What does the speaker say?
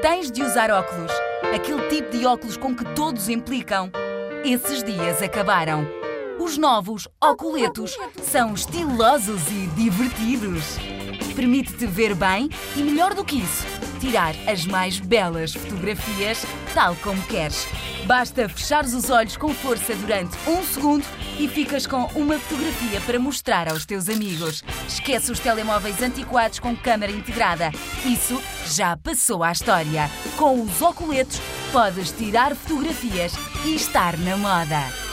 Tens de usar óculos. Aquele tipo de óculos com que todos implicam. Esses dias acabaram. Os novos Oculetos são estilosos e divertidos. Permite-te ver bem e, melhor do que isso, tirar as mais belas fotografias tal como queres. Basta fechares os olhos com força durante um segundo e ficas com uma fotografia para mostrar aos teus amigos. Esquece os telemóveis antiquados com câmara integrada. Isso já passou à história. Com os Oculetos, podes tirar fotografias e estar na moda.